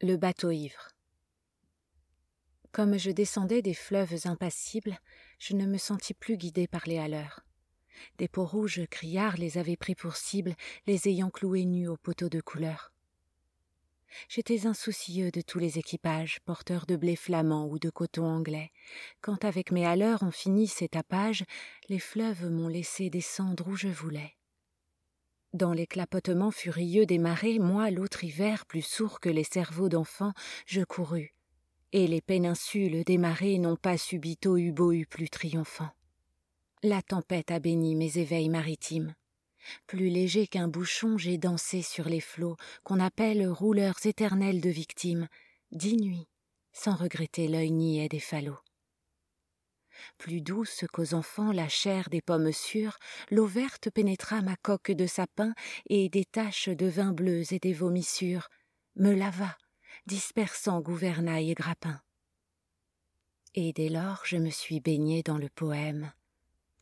Le bateau ivre. Comme je descendais des fleuves impassibles, je ne me sentis plus guidée par les haleurs. Des peaux rouges criards les avaient pris pour cible, les ayant cloués nus au poteau de couleur. J'étais insoucieux de tous les équipages, porteurs de blé flamand ou de coton anglais. Quand avec mes haleurs on finit ces tapages, les fleuves m'ont laissé descendre où je voulais. Dans les clapotements furieux des marées, moi, l'autre hiver, plus sourd que les cerveaux d'enfants, je courus. Et les péninsules des marées n'ont pas subito eu beau eu plus triomphant. La tempête a béni mes éveils maritimes. Plus léger qu'un bouchon, j'ai dansé sur les flots qu'on appelle rouleurs éternels de victimes, dix nuits, sans regretter l'œil niais des falots. Plus douce qu'aux enfants la chair des pommes sûres, l'eau verte pénétra ma coque de sapin et des taches de vin bleu et des vomissures me lava, dispersant gouvernail et grappin. Et dès lors je me suis baignée dans le poème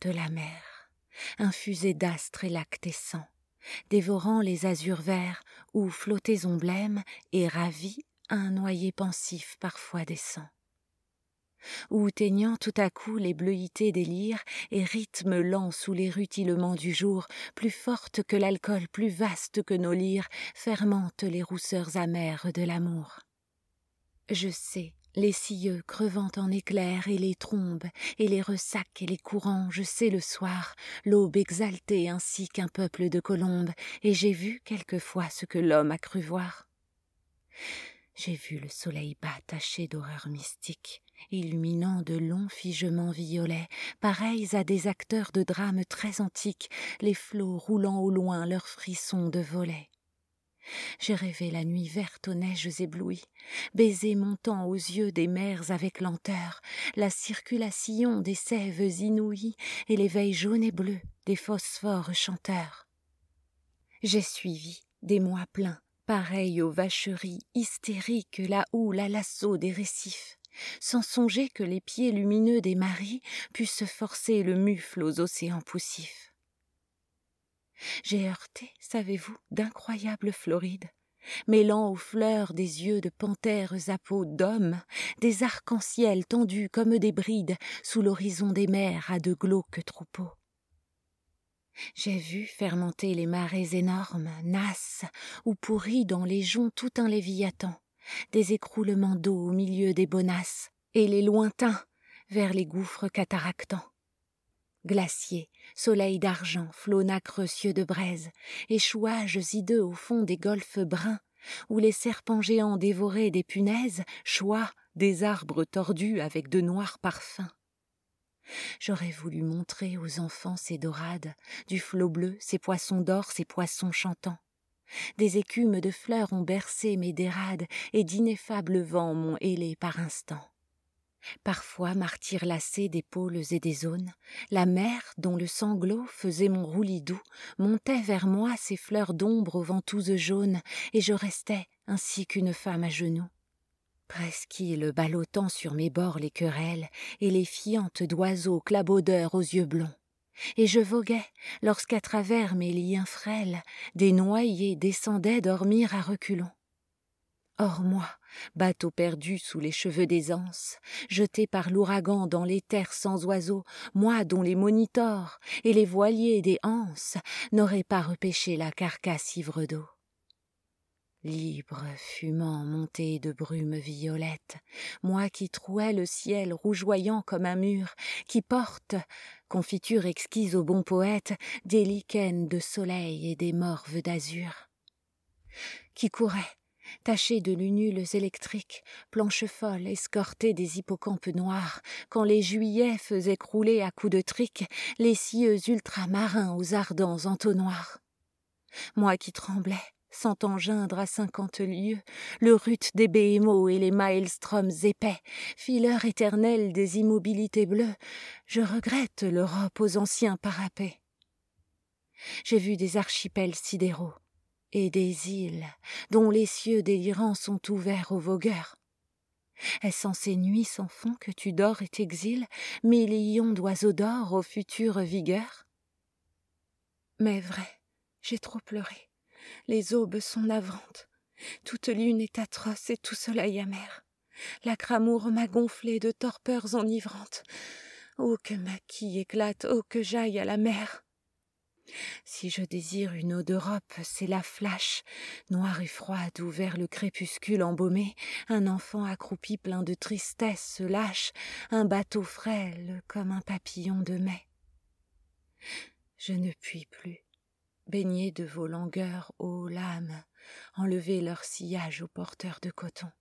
de la mer infusé d'astres et lactescents, dévorant les azurs verts où flottaison blême et ravi un noyer pensif parfois descend ou teignant tout à coup les bleuités des lyres et rythme lent sous les rutilements du jour, plus forte que l'alcool, plus vaste que nos lyres, fermente les rousseurs amères de l'amour. Je sais les scieux crevant en éclairs et les trombes, et les ressacs et les courants, je sais le soir, l'aube exaltée ainsi qu'un peuple de colombes, et j'ai vu quelquefois ce que l'homme a cru voir. J'ai vu le soleil bas taché d'horreurs mystiques, illuminant de longs figements violets, pareils à des acteurs de drames très antiques, les flots roulant au loin leurs frissons de volets. J'ai rêvé la nuit verte aux neiges éblouies, baiser montant aux yeux des mers avec lenteur, la circulation des sèves inouïes et l'éveil jaune et bleu des phosphores chanteurs. J'ai suivi des mois pleins, pareils aux vacheries hystériques la houle à l'assaut des récifs, sans songer que les pieds lumineux des maris puissent forcer le mufle aux océans poussifs. J'ai heurté, savez-vous, d'incroyables Florides, mêlant aux fleurs des yeux de panthères à peau d'hommes, des arcs-en-ciel tendus comme des brides sous l'horizon des mers à de glauques troupeaux. J'ai vu fermenter les marées énormes, nasses, ou pourris dans les joncs tout un léviathan, des écroulements d'eau au milieu des bonasses, et les lointains vers les gouffres cataractants. Glaciers, soleil d'argent, flots nacreux cieux de braise, échouages hideux au fond des golfes bruns, où les serpents géants dévoraient des punaises, choix des arbres tordus avec de noirs parfums. J'aurais voulu montrer aux enfants ces dorades, du flot bleu, ces poissons d'or, ces poissons chantants. Des écumes de fleurs ont bercé mes dérades, et d'ineffables vents m'ont hélé par instants. Parfois, martyr lassé d'épaules et des zones, la mer, dont le sanglot faisait mon roulis doux, montait vers moi ses fleurs d'ombre aux ventouses jaunes, et je restais ainsi qu'une femme à genoux. Presqu'île ballottant sur mes bords les querelles, et les fientes d'oiseaux clabaudeurs aux yeux blonds. Et je voguais, lorsqu'à travers mes liens frêles, des noyés descendaient dormir à reculons. Or moi, bateau perdu sous les cheveux des anses, jeté par l'ouragan dans les terres sans oiseaux, moi dont les monitors et les voiliers des anses n'auraient pas repêché la carcasse ivre d'eau. Libre, fumant, monté de brume violette, moi qui trouais le ciel rougeoyant comme un mur, qui porte, confiture exquise au bon poète, des lichens de soleil et des morves d'azur, qui courait, tachée de lunules électriques, planches folles, escortées des hippocampes noirs, quand les juillets faisaient crouler à coups de trique les cieux ultramarins aux ardents entonnoirs. Moi qui tremblais, sentant geindre à cinquante lieues le rut des béhémos et les maelstroms épais, fileurs éternels des immobilités bleues, je regrette l'Europe aux anciens parapets. J'ai vu des archipels sidéraux, et des îles dont les cieux délirants sont ouverts aux vogueurs. Est-ce en ces nuits sans fond que tu dors et t'exiles, millions d'oiseaux d'or aux futures vigueurs? Mais vrai, j'ai trop pleuré, les aubes sont navrantes, Toute lune est atroce et tout soleil amer. La cramour m'a gonflé de torpeurs enivrantes. Oh, que ma quille éclate, oh, que j'aille à la mer. Si je désire une eau d'Europe, c'est la flash, noire et froide où vers le crépuscule embaumé, un enfant accroupi plein de tristesse se lâche, un bateau frêle comme un papillon de mai. Je ne puis plus, baigner de vos langueurs, ô lames, enlever leur sillage aux porteurs de coton,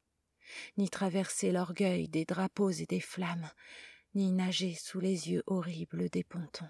ni traverser l'orgueil des drapeaux et des flammes, ni nager sous les yeux horribles des pontons.